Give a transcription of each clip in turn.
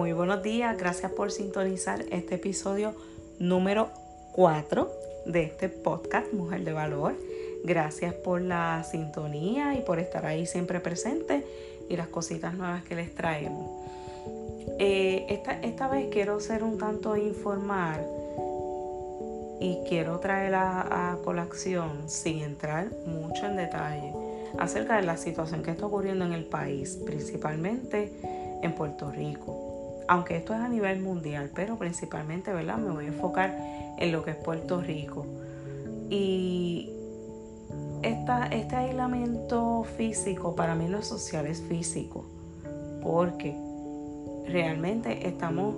Muy buenos días, gracias por sintonizar este episodio número 4 de este podcast Mujer de Valor. Gracias por la sintonía y por estar ahí siempre presente y las cositas nuevas que les traemos. Eh, esta, esta vez quiero ser un tanto informar y quiero traer a, a colación, sin entrar mucho en detalle, acerca de la situación que está ocurriendo en el país, principalmente en Puerto Rico. Aunque esto es a nivel mundial, pero principalmente, ¿verdad? Me voy a enfocar en lo que es Puerto Rico. Y esta, este aislamiento físico para mí no es social, es físico. Porque realmente estamos,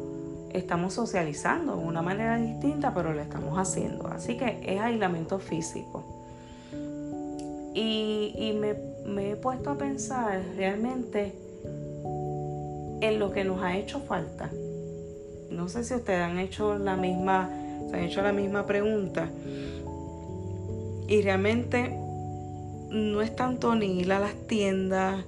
estamos socializando de una manera distinta, pero lo estamos haciendo. Así que es aislamiento físico. Y, me, me he puesto a pensar realmente en lo que nos ha hecho falta. No sé si ustedes han hecho la misma, se han hecho la misma pregunta. Y realmente no es tanto ni ir a las tiendas,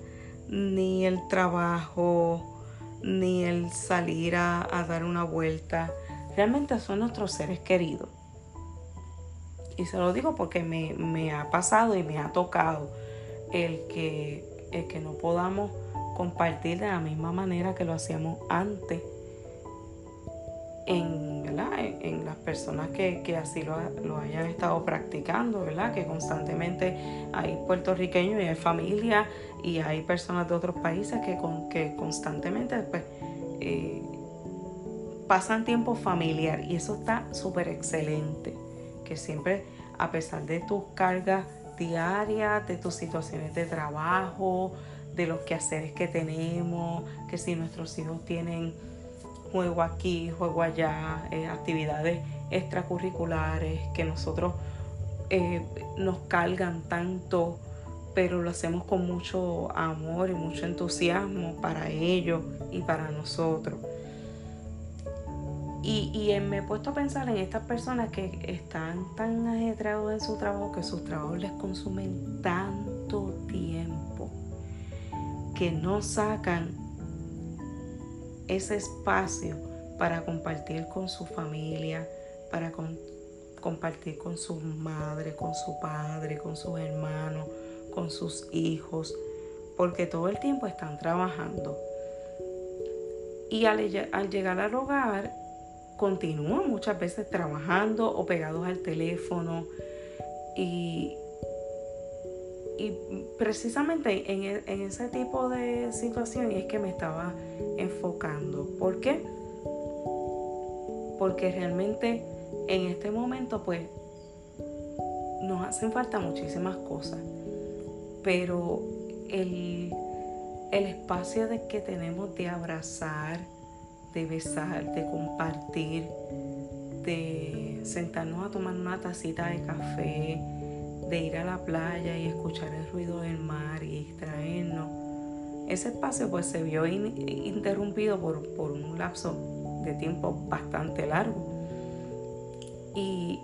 ni el trabajo, ni el salir a, dar una vuelta. Realmente son nuestros seres queridos. Y se lo digo porque me, me ha pasado y me ha tocado el que, el que no podamos compartir de la misma manera que lo hacíamos antes en, en, las personas que, así lo, hayan estado practicando, ¿verdad? que constantemente hay puertorriqueños y hay familia y hay personas de otros países que, con, que constantemente pues, eh, pasan tiempo familiar y eso está súper excelente, que siempre a pesar de tus cargas diarias, de tus situaciones de trabajo, de los quehaceres que tenemos, que si nuestros hijos tienen juego aquí, juego allá, eh, actividades extracurriculares que nosotros eh, nos cargan tanto, pero lo hacemos con mucho amor y mucho entusiasmo para ellos y para nosotros. Y, y, me he puesto a pensar en estas personas que están tan ajetreados en su trabajo que sus trabajos les consumen tanto tiempo que no sacan ese espacio para compartir con su familia, para compartir con su madre, con su padre, con sus hermanos, con sus hijos, porque todo el tiempo están trabajando. Y al, al llegar al hogar, continúan muchas veces trabajando o pegados al teléfono y y precisamente en, e, en, ese tipo de situación es que me estaba enfocando. ¿Por qué? Porque realmente en este momento pues nos hacen falta muchísimas cosas, pero el, el espacio de que tenemos de abrazar, de besar, de compartir, de sentarnos a tomar una tacita de café, de ir a la playa y escuchar el ruido del mar y extraernos. Ese espacio pues se vio interrumpido por, un lapso de tiempo bastante largo. Y,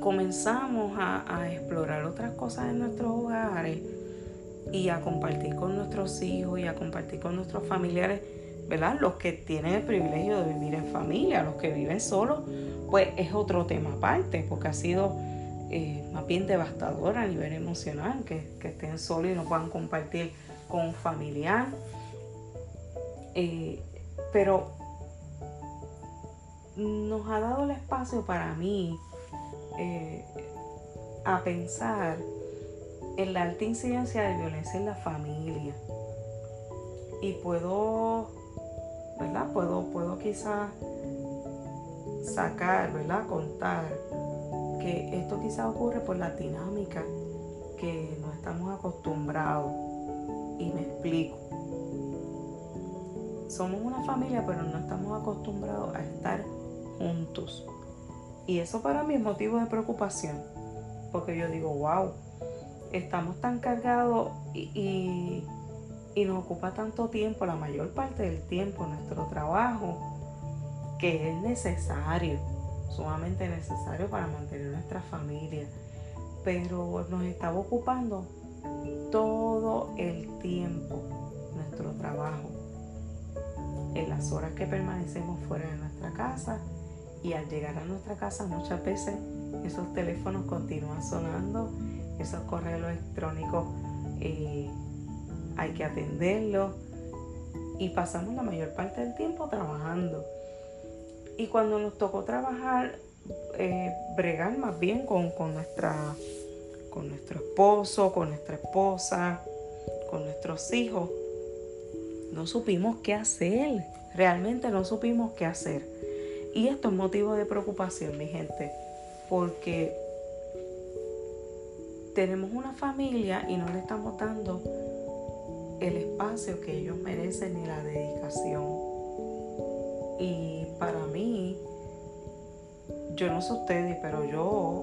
comenzamos a, explorar otras cosas en nuestros hogares y a compartir con nuestros hijos y a compartir con nuestros familiares, ¿verdad? Los que tienen el privilegio de vivir en familia, los que viven solos, pues es otro tema aparte, porque ha sido eh, más bien devastadora a nivel emocional, que, estén solos y no puedan compartir con un familiar. Eh, pero nos ha dado el espacio para mí eh, a pensar en la alta incidencia de violencia en la familia. Y puedo, ¿verdad? Puedo, puedo quizás sacar, ¿verdad? Contar que esto quizá ocurre por la dinámica que no estamos acostumbrados. Y me explico. Somos una familia, pero no estamos acostumbrados a estar juntos. Y eso para mí es motivo de preocupación. Porque yo digo, wow, estamos tan cargados y, y nos ocupa tanto tiempo, la mayor parte del tiempo, nuestro trabajo, que es necesario sumamente necesario para mantener nuestra familia, pero nos estaba ocupando todo el tiempo nuestro trabajo. en las horas que permanecemos fuera de nuestra casa y al llegar a nuestra casa muchas veces esos teléfonos continúan sonando, esos correos electrónicos eh, hay que atenderlos y pasamos la mayor parte del tiempo trabajando. Y cuando nos tocó trabajar, eh, bregar más bien con, con, nuestra, con nuestro esposo, con nuestra esposa, con nuestros hijos, no supimos qué hacer. Realmente no supimos qué hacer. Y esto es motivo de preocupación, mi gente, porque tenemos una familia y no le estamos dando el espacio que ellos merecen ni la dedicación. Y para mí, yo no sé ustedes, pero yo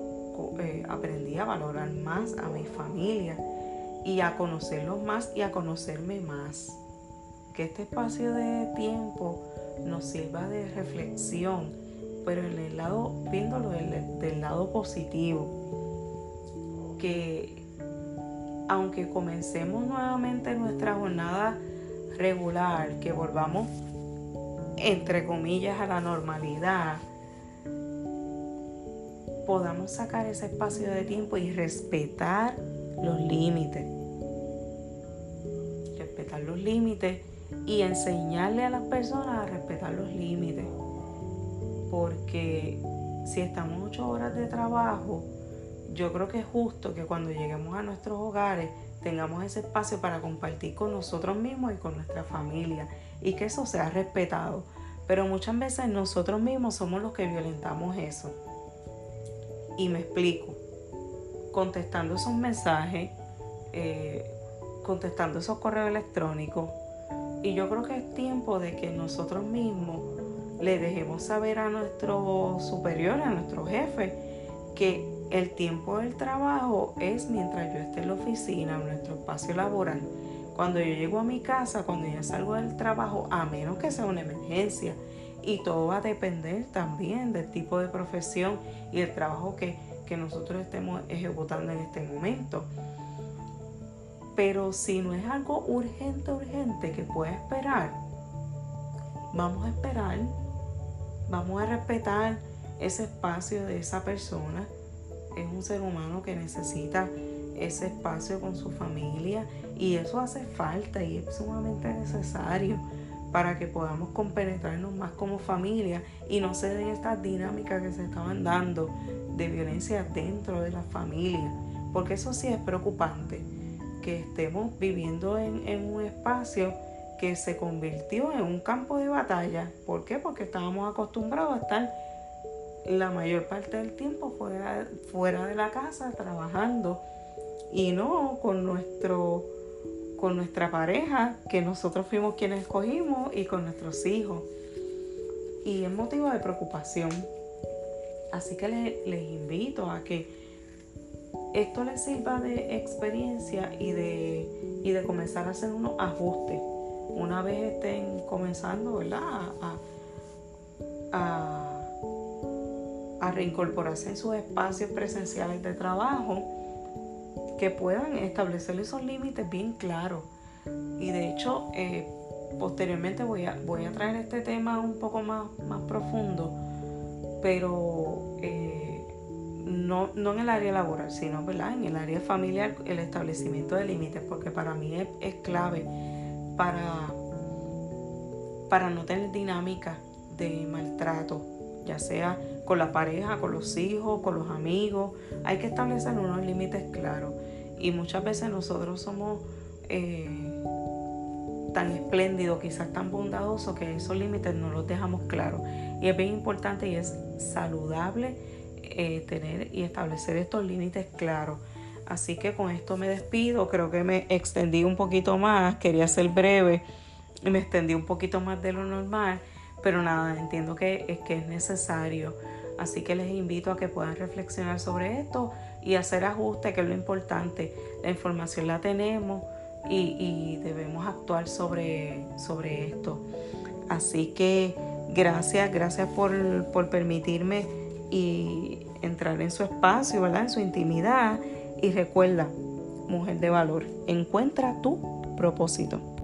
eh, aprendí a valorar más a mi familia y a conocerlos más y a conocerme más. Que este espacio de tiempo nos sirva de reflexión, pero en el lado, viéndolo del, del lado positivo, que aunque comencemos nuevamente nuestra jornada regular, que volvamos entre comillas a la normalidad, podamos sacar ese espacio de tiempo y respetar los límites. Respetar los límites y enseñarle a las personas a respetar los límites. Porque si estamos ocho horas de trabajo, yo creo que es justo que cuando lleguemos a nuestros hogares tengamos ese espacio para compartir con nosotros mismos y con nuestra familia y que eso sea respetado. Pero muchas veces nosotros mismos somos los que violentamos eso. Y me explico. Contestando esos mensajes, eh, contestando esos correos electrónicos. Y yo creo que es tiempo de que nosotros mismos le dejemos saber a nuestro superior, a nuestro jefe, que el tiempo del trabajo es mientras yo esté en la oficina, en nuestro espacio laboral. Cuando yo llego a mi casa, cuando ya salgo del trabajo, a menos que sea una emergencia, y todo va a depender también del tipo de profesión y el trabajo que, nosotros estemos ejecutando en este momento. Pero si no es algo urgente, urgente que pueda esperar, vamos a esperar, vamos a respetar ese espacio de esa persona. Es un ser humano que necesita ese espacio con su familia y eso hace falta y es sumamente necesario para que podamos compenetrarnos más como familia y no se den estas dinámicas que se estaban dando de violencia dentro de la familia, porque eso sí es preocupante, que estemos viviendo en, un espacio que se convirtió en un campo de batalla. ¿Por qué? Porque estábamos acostumbrados a estar la mayor parte del tiempo fuera de la casa trabajando y no con nuestro con nuestra pareja, que nosotros fuimos quienes escogimos, y con nuestros hijos. Y es motivo de preocupación. Así que les, invito a que esto les sirva de experiencia y de, y de comenzar a hacer unos ajustes. Una vez estén comenzando ¿verdad? A, a, a reincorporarse en sus espacios presenciales de trabajo, que puedan establecer esos límites bien claros. Y de hecho, eh, posteriormente voy a, voy a traer este tema un poco más, más profundo, pero eh, no, en el área laboral, sino en el área familiar, el establecimiento de límites, porque para mí es, clave para, para no tener dinámica de maltrato, ya sea con la pareja, con los hijos, con los amigos. Hay que establecer unos límites claros. Y muchas veces nosotros somos eh, tan espléndidos, quizás tan bondadosos, que esos límites no los dejamos claros. Y es bien importante y es saludable eh, tener y establecer estos límites claros. Así que con esto me despido. Creo que me extendí un poquito más. Quería ser breve y me extendí un poquito más de lo normal. Pero nada, entiendo que que es necesario. Así que les invito a que puedan reflexionar sobre esto y hacer ajustes, que es lo importante. La información la tenemos y, debemos actuar sobre, sobre esto. Así que gracias, gracias por, por permitirme y entrar en su espacio, ¿verdad? En su intimidad. Y recuerda, mujer de valor, encuentra tu propósito.